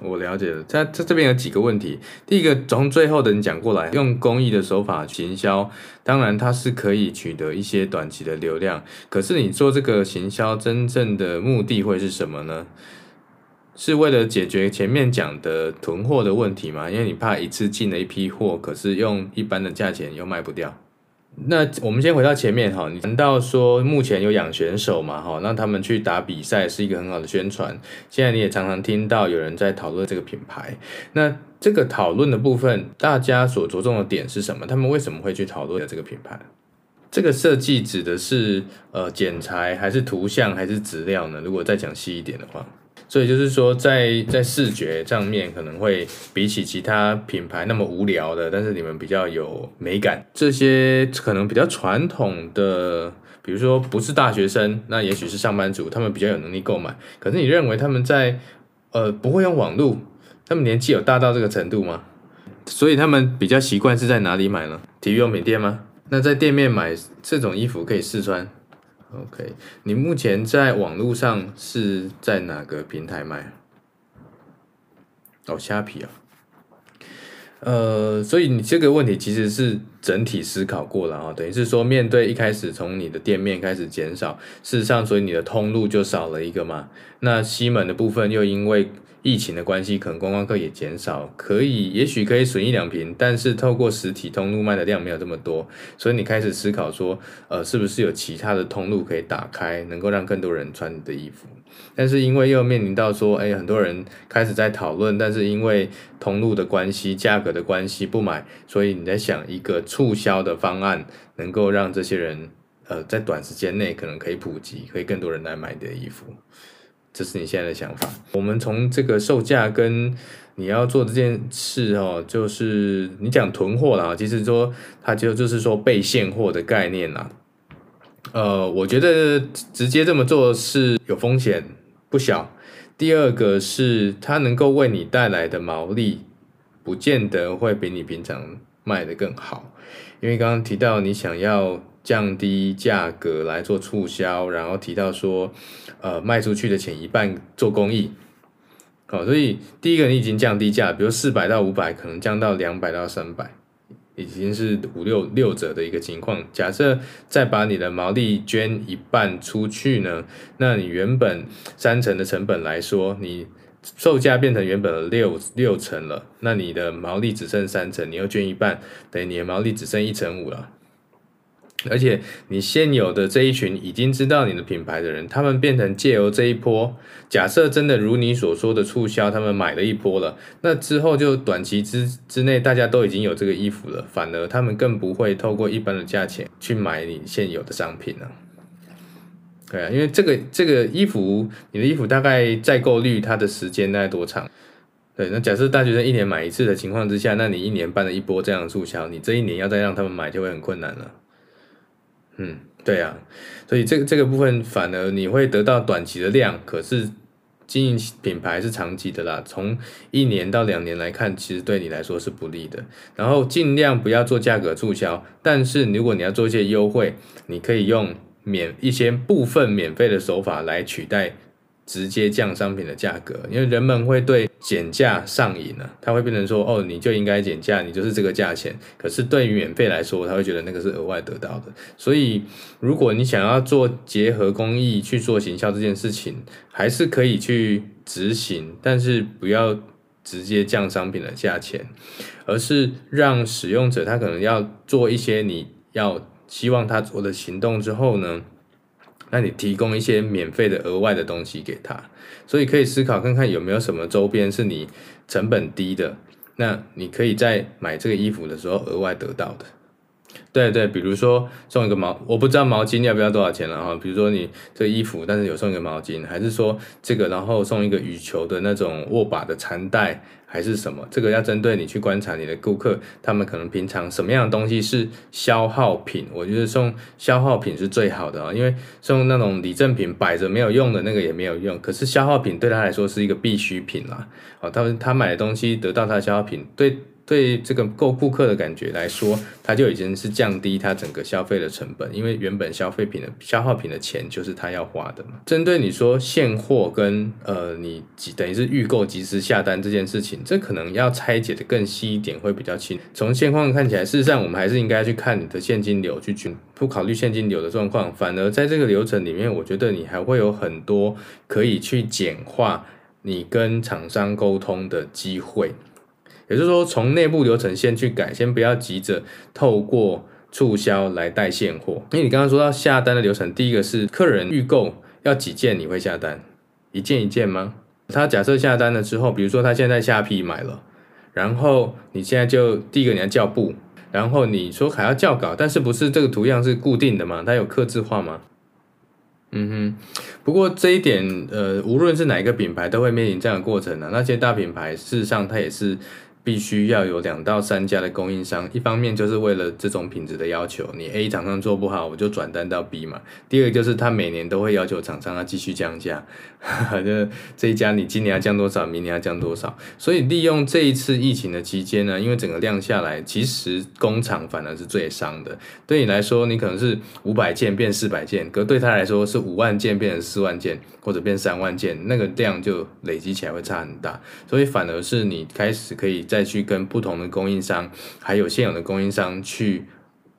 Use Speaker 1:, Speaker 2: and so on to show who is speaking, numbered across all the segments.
Speaker 1: 我了解了，在这这边有几个问题。第一个，从最后的你讲过来，用公益的手法行销，当然它是可以取得一些短期的流量。可是你做这个行销，真正的目的会是什么呢？是为了解决前面讲的囤货的问题吗？因为你怕一次进了一批货，可是用一般的价钱又卖不掉。那我们先回到前面哈，你谈到说目前有养选手嘛哈，让他们去打比赛是一个很好的宣传。现在你也常常听到有人在讨论这个品牌，那这个讨论的部分，大家所着重的点是什么？他们为什么会去讨论这个品牌？这个设计指的是呃剪裁还是图像还是质料呢？如果再讲细一点的话。所以就是说在，在视觉上面可能会比起其他品牌那么无聊的，但是你们比较有美感。这些可能比较传统的，比如说不是大学生，那也许是上班族，他们比较有能力购买。可是你认为他们在呃不会用网络，他们年纪有大到这个程度吗？所以他们比较习惯是在哪里买呢？体育用品店吗？那在店面买这种衣服可以试穿。OK，你目前在网络上是在哪个平台卖？哦，虾皮啊。呃，所以你这个问题其实是整体思考过了啊，等于是说面对一开始从你的店面开始减少，事实上，所以你的通路就少了一个嘛。那西门的部分又因为疫情的关系，可能观光客也减少，可以也许可以损一两瓶，但是透过实体通路卖的量没有这么多，所以你开始思考说，呃，是不是有其他的通路可以打开，能够让更多人穿你的衣服？但是因为又面临到说，哎，很多人开始在讨论，但是因为通路的关系、价格的关系不买，所以你在想一个促销的方案，能够让这些人，呃，在短时间内可能可以普及，可以更多人来买你的衣服。这是你现在的想法。我们从这个售价跟你要做这件事哦，就是你讲囤货啦，其实说它就就是说备现货的概念啦。呃，我觉得直接这么做是有风险不小。第二个是它能够为你带来的毛利，不见得会比你平常卖得更好，因为刚刚提到你想要。降低价格来做促销，然后提到说，呃，卖出去的钱一半做公益，好，所以第一个你已经降低价，比如四百到五百，可能降到两百到三百，已经是五六六折的一个情况。假设再把你的毛利捐一半出去呢，那你原本三成的成本来说，你售价变成原本的六六成了，那你的毛利只剩三成，你又捐一半，等于你的毛利只剩一成五了。而且你现有的这一群已经知道你的品牌的人，他们变成借由这一波，假设真的如你所说的促销，他们买了一波了，那之后就短期之之内大家都已经有这个衣服了，反而他们更不会透过一般的价钱去买你现有的商品了。对啊，因为这个这个衣服，你的衣服大概再购率它的时间大概多长？对，那假设大学生一年买一次的情况之下，那你一年办了一波这样的促销，你这一年要再让他们买就会很困难了。嗯，对啊，所以这个这个部分反而你会得到短期的量，可是经营品牌是长期的啦。从一年到两年来看，其实对你来说是不利的。然后尽量不要做价格促销，但是如果你要做一些优惠，你可以用免一些部分免费的手法来取代。直接降商品的价格，因为人们会对减价上瘾了，他会变成说，哦，你就应该减价，你就是这个价钱。可是对于免费来说，他会觉得那个是额外得到的。所以，如果你想要做结合公益去做行销这件事情，还是可以去执行，但是不要直接降商品的价钱，而是让使用者他可能要做一些你要希望他做的行动之后呢，那你提供一些免费的额外的东西给他，所以可以思考看看有没有什么周边是你成本低的，那你可以在买这个衣服的时候额外得到的。对对，比如说送一个毛，我不知道毛巾要不要多少钱了哈。比如说你这衣服，但是有送一个毛巾，还是说这个然后送一个羽球的那种握把的缠带，还是什么？这个要针对你去观察你的顾客，他们可能平常什么样的东西是消耗品。我觉得送消耗品是最好的啊，因为送那种礼赠品摆着没有用的那个也没有用，可是消耗品对他来说是一个必需品啦。哦，他他买的东西得到他的消耗品对。对这个购顾客的感觉来说，他就已经是降低他整个消费的成本，因为原本消费品的消耗品的钱就是他要花的嘛。针对你说现货跟呃你等于是预购即时下单这件事情，这可能要拆解的更细一点会比较清。从现况看起来，事实上我们还是应该去看你的现金流去去不考虑现金流的状况，反而在这个流程里面，我觉得你还会有很多可以去简化你跟厂商沟通的机会。也就是说，从内部流程先去改，先不要急着透过促销来带现货。因为你刚刚说到下单的流程，第一个是客人预购要几件你会下单？一件一件吗？他假设下单了之后，比如说他现在下批买了，然后你现在就第一个你要校布，然后你说还要校稿，但是不是这个图样是固定的吗？它有刻字化吗？嗯哼，不过这一点，呃，无论是哪一个品牌都会面临这样的过程呢、那些大品牌事实上它也是。必须要有两到三家的供应商，一方面就是为了这种品质的要求，你 A 厂商做不好，我就转单到 B 嘛。第二个就是他每年都会要求厂商要继续降价，就这一家你今年要降多少，明年要降多少。所以利用这一次疫情的期间呢，因为整个量下来，其实工厂反而是最伤的。对你来说，你可能是五百件变四百件，可对他来说是五万件变成四万件，或者变三万件，那个量就累积起来会差很大。所以反而是你开始可以。再去跟不同的供应商，还有现有的供应商去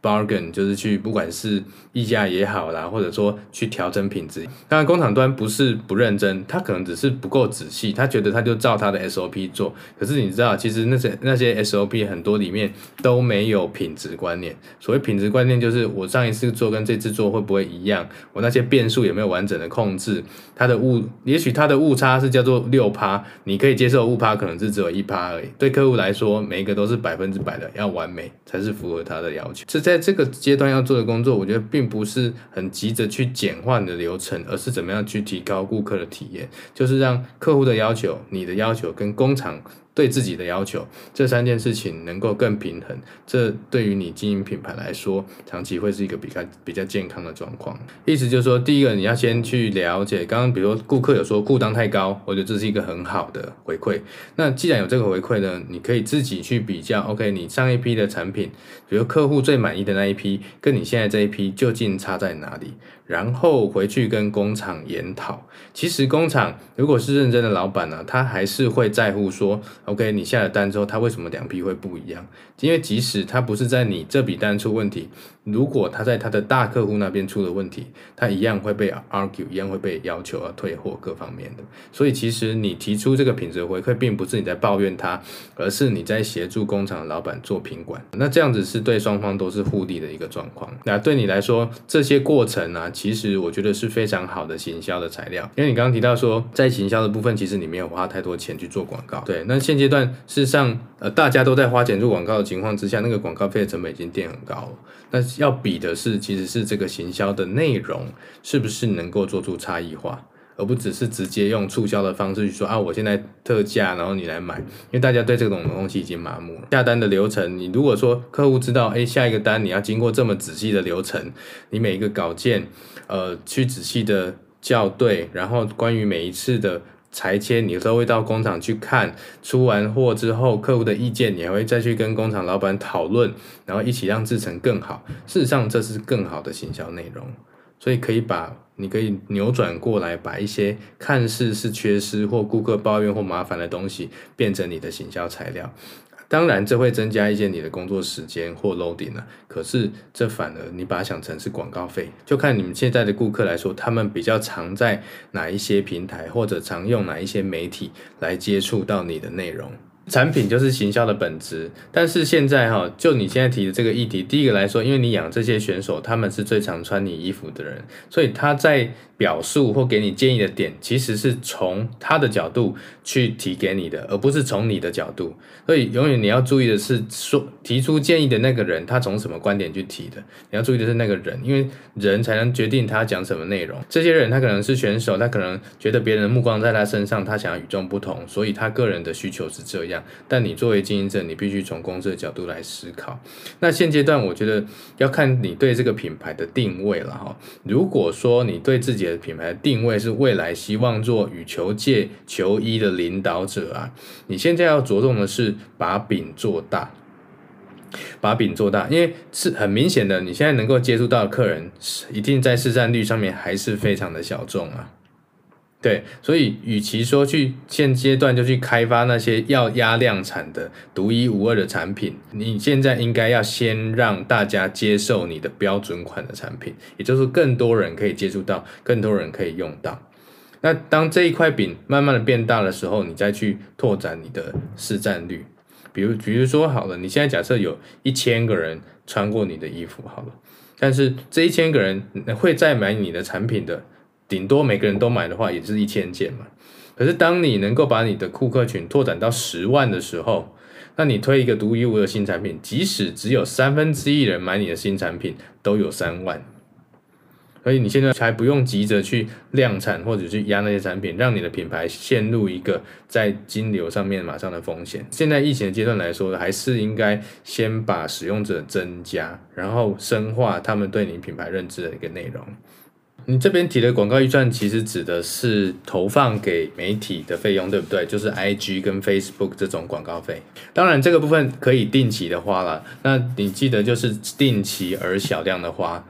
Speaker 1: bargain，就是去不管是议价也好啦，或者说去调整品质。当然，工厂端不是不认真，他可能只是不够仔细，他觉得他就照他的 SOP 做。可是你知道，其实那些那些 SOP 很多里面都没有品质观念。所谓品质观念，就是我上一次做跟这次做会不会一样？我那些变数有没有完整的控制？它的误，也许它的误差是叫做六趴，你可以接受误差可能是只有一趴而已。对客户来说，每一个都是百分之百的要完美，才是符合他的要求。这在这个阶段要做的工作，我觉得并不是很急着去简化你的流程，而是怎么样去提高顾客的体验，就是让客户的要求、你的要求跟工厂。对自己的要求，这三件事情能够更平衡，这对于你经营品牌来说，长期会是一个比较比较健康的状况。意思就是说，第一个你要先去了解，刚刚比如说顾客有说库档太高，我觉得这是一个很好的回馈。那既然有这个回馈呢，你可以自己去比较，OK，你上一批的产品，比如客户最满意的那一批，跟你现在这一批究竟差在哪里？然后回去跟工厂研讨。其实工厂如果是认真的老板呢，他还是会在乎说，OK，你下了单之后，他为什么两批会不一样？因为即使他不是在你这笔单出问题，如果他在他的大客户那边出了问题，他一样会被 argue，一样会被要求要退货各方面的。所以其实你提出这个品质回馈，并不是你在抱怨他，而是你在协助工厂的老板做品管。那这样子是对双方都是互利的一个状况。那对你来说，这些过程呢、啊？其实我觉得是非常好的行销的材料，因为你刚刚提到说，在行销的部分，其实你没有花太多钱去做广告。对，那现阶段事实上，呃，大家都在花钱做广告的情况之下，那个广告费的成本已经垫很高了。那要比的是，其实是这个行销的内容是不是能够做出差异化。而不只是直接用促销的方式去说啊，我现在特价，然后你来买，因为大家对这种东西已经麻木了。下单的流程，你如果说客户知道，哎，下一个单你要经过这么仔细的流程，你每一个稿件，呃，去仔细的校对，然后关于每一次的裁切，你都会到工厂去看，出完货之后，客户的意见，你还会再去跟工厂老板讨论，然后一起让制成更好。事实上，这是更好的行销内容，所以可以把。你可以扭转过来，把一些看似是缺失或顾客抱怨或麻烦的东西，变成你的行销材料。当然，这会增加一些你的工作时间或 loading 了。可是，这反而你把它想成是广告费，就看你们现在的顾客来说，他们比较常在哪一些平台，或者常用哪一些媒体来接触到你的内容。产品就是行销的本质。但是现在哈，就你现在提的这个议题，第一个来说，因为你养这些选手，他们是最常穿你衣服的人，所以他在表述或给你建议的点，其实是从他的角度去提给你的，而不是从你的角度。所以永远你要注意的是，说提出建议的那个人，他从什么观点去提的。你要注意的是那个人，因为人才能决定他讲什么内容。这些人他可能是选手，他可能觉得别人的目光在他身上，他想要与众不同，所以他个人的需求是这样。但你作为经营者，你必须从公司的角度来思考。那现阶段，我觉得要看你对这个品牌的定位了哈。如果说你对自己的品牌的定位是未来希望做羽球界球衣的领导者啊，你现在要着重的是把饼做大。把饼做大，因为是很明显的，你现在能够接触到的客人，一定在市占率上面还是非常的小众啊。对，所以与其说去现阶段就去开发那些要压量产的独一无二的产品，你现在应该要先让大家接受你的标准款的产品，也就是更多人可以接触到，更多人可以用到。那当这一块饼慢慢的变大的时候，你再去拓展你的市占率。比如，比如说好了，你现在假设有一千个人穿过你的衣服，好了，但是这一千个人会再买你的产品的，顶多每个人都买的话，也是一千件嘛。可是当你能够把你的顾客群拓展到十万的时候，那你推一个独一无二的新产品，即使只有三分之一人买你的新产品，都有三万。所以你现在还不用急着去量产或者去压那些产品，让你的品牌陷入一个在金流上面马上的风险。现在疫情的阶段来说，还是应该先把使用者增加，然后深化他们对你品牌认知的一个内容。你这边提的广告预算其实指的是投放给媒体的费用，对不对？就是 IG 跟 Facebook 这种广告费。当然这个部分可以定期的花了，那你记得就是定期而小量的花。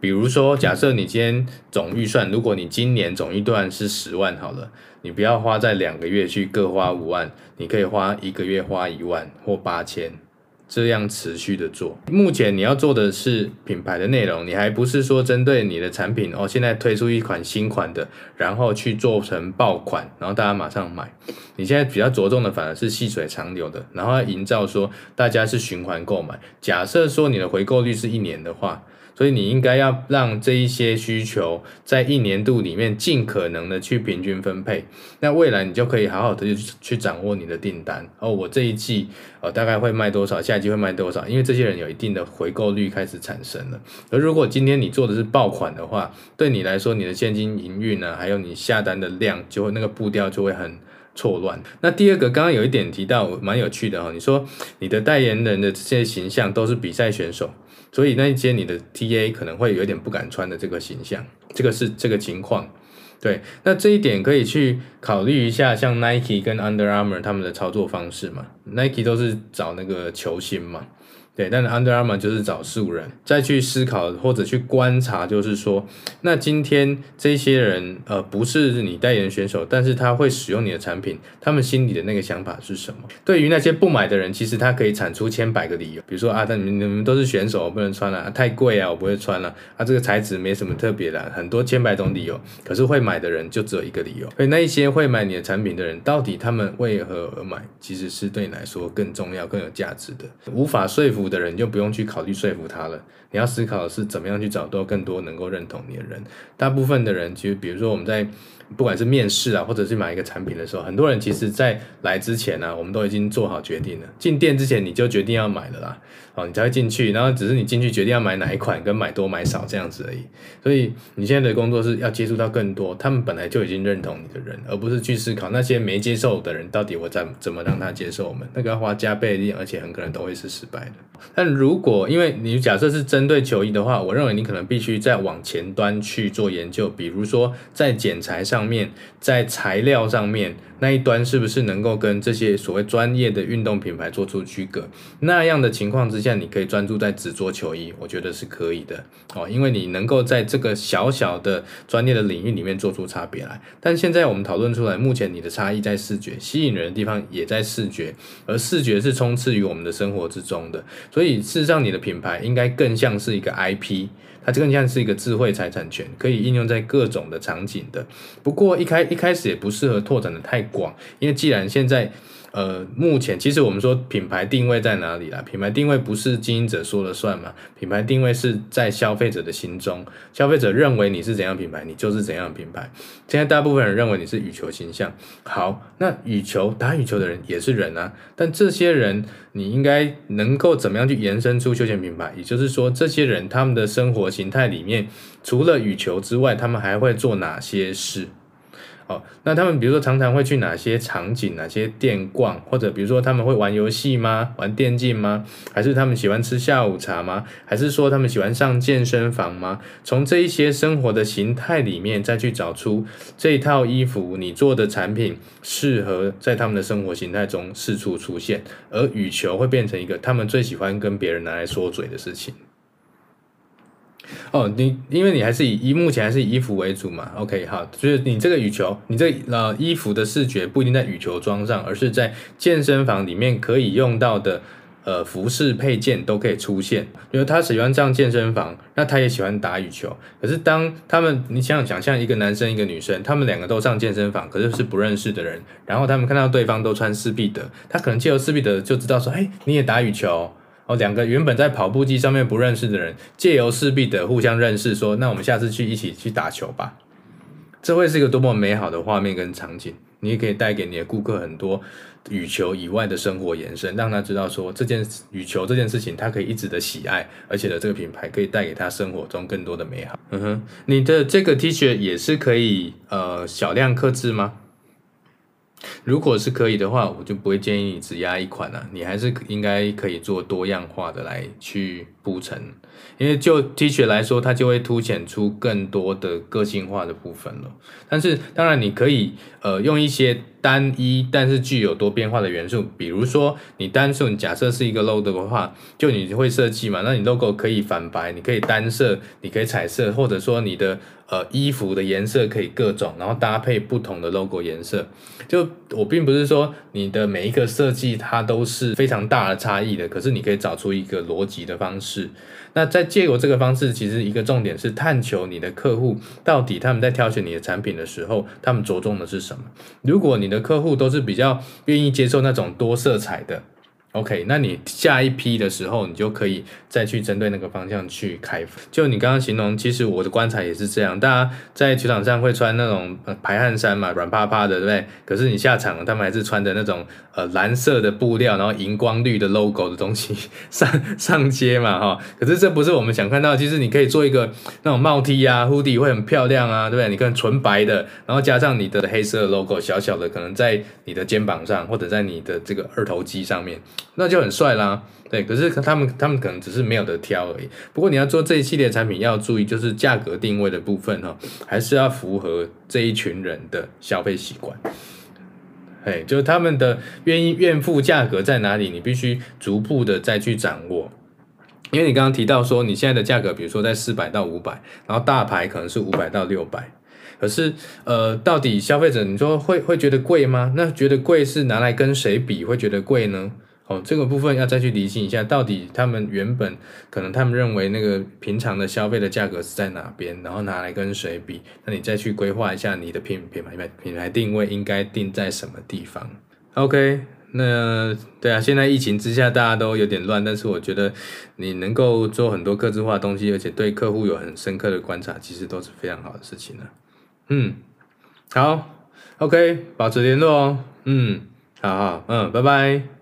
Speaker 1: 比如说，假设你今天总预算，如果你今年总预算是十万好了，你不要花在两个月去各花五万，你可以花一个月花一万或八千，这样持续的做。目前你要做的是品牌的内容，你还不是说针对你的产品哦，现在推出一款新款的，然后去做成爆款，然后大家马上买。你现在比较着重的反而是细水长流的，然后要营造说大家是循环购买。假设说你的回购率是一年的话。所以你应该要让这一些需求在一年度里面尽可能的去平均分配，那未来你就可以好好的去去掌握你的订单哦。我这一季呃大概会卖多少，下一季会卖多少，因为这些人有一定的回购率开始产生了。而如果今天你做的是爆款的话，对你来说你的现金营运呢，还有你下单的量，就会那个步调就会很错乱。那第二个刚刚有一点提到蛮有趣的哦，你说你的代言人的这些形象都是比赛选手。所以那一些你的 TA 可能会有点不敢穿的这个形象，这个是这个情况，对，那这一点可以去考虑一下，像 Nike 跟 Under Armour 他们的操作方式嘛，Nike 都是找那个球星嘛。对，但是 Under Armour 就是找素人，再去思考或者去观察，就是说，那今天这些人，呃，不是你代言选手，但是他会使用你的产品，他们心里的那个想法是什么？对于那些不买的人，其实他可以产出千百个理由，比如说啊，但你们你们都是选手，我不能穿了，啊，太贵啊，我不会穿了，啊，这个材质没什么特别的，很多千百种理由，可是会买的人就只有一个理由。所以那一些会买你的产品的人，到底他们为何而买，其实是对你来说更重要、更有价值的，无法说服的人就不用去考虑说服他了，你要思考的是怎么样去找到更多能够认同你的人。大部分的人，其实比如说我们在不管是面试啊，或者是买一个产品的时候，很多人其实在来之前呢、我们都已经做好决定了。进店之前你就决定要买了啦，哦，你才会进去，然后只是你进去决定要买哪一款，跟买多买少这样子而已。所以你现在的工作是要接触到更多他们本来就已经认同你的人，而不是去思考那些没接受的人到底我怎怎么让他接受我们，那个要花加倍力，而且很可能都会是失败的。但如果因为你假设是针对球衣的话，我认为你可能必须再往前端去做研究，比如说在剪裁上上面，在材料上面那一端是不是能够跟这些所谓专业的运动品牌做出区隔？那样的情况之下，你可以专注在只做球衣，我觉得是可以的哦，因为你能够在这个小小的专业的领域里面做出差别来。但现在我们讨论出来，目前你的差异在视觉，吸引人的地方也在视觉，而视觉是充斥于我们的生活之中的。所以，事实上，你的品牌应该更像是一个 IP，它更像是一个智慧财产权，可以应用在各种的场景的。不过，一开一开始也不适合拓展的太广，因为既然现在呃，目前其实我们说品牌定位在哪里啦？品牌定位不是经营者说了算嘛？品牌定位是在消费者的心中，消费者认为你是怎样品牌，你就是怎样品牌。现在大部分人认为你是羽球形象，好，那羽球打羽球的人也是人啊，但这些人你应该能够怎么样去延伸出休闲品牌？也就是说，这些人他们的生活形态里面，除了羽球之外，他们还会做哪些事？哦，那他们比如说常常会去哪些场景、哪些店逛，或者比如说他们会玩游戏吗？玩电竞吗？还是他们喜欢吃下午茶吗？还是说他们喜欢上健身房吗？从这一些生活的形态里面，再去找出这套衣服你做的产品适合在他们的生活形态中四处出现，而羽球会变成一个他们最喜欢跟别人拿来说嘴的事情。哦，你因为你还是以以目前还是以衣服为主嘛，OK，好，就是你这个羽球，你这呃衣服的视觉不一定在羽球装上，而是在健身房里面可以用到的呃服饰配件都可以出现。因为他喜欢上健身房，那他也喜欢打羽球。可是当他们你想想像一个男生一个女生，他们两个都上健身房，可是是不认识的人，然后他们看到对方都穿斯必德，他可能借由斯必德就知道说，哎，你也打羽球。两个原本在跑步机上面不认识的人，借由势必的互相认识，说：“那我们下次去一起去打球吧。”这会是一个多么美好的画面跟场景！你也可以带给你的顾客很多羽球以外的生活延伸，让他知道说这件羽球这件事情他可以一直的喜爱，而且的这个品牌可以带给他生活中更多的美好。嗯哼，你的这个 T 恤也是可以呃小量客制吗？如果是可以的话，我就不会建议你只压一款了，你还是应该可以做多样化的来去铺陈，因为就 T 恤来说，它就会凸显出更多的个性化的部分了。但是当然你可以呃用一些。单一但是具有多变化的元素，比如说你单数，你假设是一个 logo 的话，就你会设计嘛？那你 logo 可以反白，你可以单色，你可以彩色，或者说你的呃衣服的颜色可以各种，然后搭配不同的 logo 颜色。就我并不是说你的每一个设计它都是非常大的差异的，可是你可以找出一个逻辑的方式。那在借由这个方式，其实一个重点是探求你的客户到底他们在挑选你的产品的时候，他们着重的是什么。如果你的客户都是比较愿意接受那种多色彩的。OK，那你下一批的时候，你就可以再去针对那个方向去开。就你刚刚形容，其实我的观察也是这样。大家在球场上会穿那种排汗衫嘛，软趴趴的，对不对？可是你下场了，他们还是穿的那种呃蓝色的布料，然后荧光绿的 logo 的东西 上上街嘛，哈。可是这不是我们想看到。其实你可以做一个那种帽 T 啊，hoodie 会很漂亮啊，对不对？你看纯白的，然后加上你的黑色 logo，小小的，可能在你的肩膀上或者在你的这个二头肌上面。那就很帅啦，对，可是他们他们可能只是没有得挑而已。不过你要做这一系列产品，要注意就是价格定位的部分哈，还是要符合这一群人的消费习惯。哎，就是他们的愿意愿付价格在哪里，你必须逐步的再去掌握。因为你刚刚提到说你现在的价格，比如说在四百到五百，然后大牌可能是五百到六百，可是呃，到底消费者你说会会觉得贵吗？那觉得贵是拿来跟谁比会觉得贵呢？哦，这个部分要再去理清一下，到底他们原本可能他们认为那个平常的消费的价格是在哪边，然后拿来跟谁比？那你再去规划一下你的品品牌品牌定位应该定在什么地方？OK，那对啊，现在疫情之下大家都有点乱，但是我觉得你能够做很多客制化的东西，而且对客户有很深刻的观察，其实都是非常好的事情了。嗯，好，OK，保持联络哦。嗯，好好，嗯，拜拜。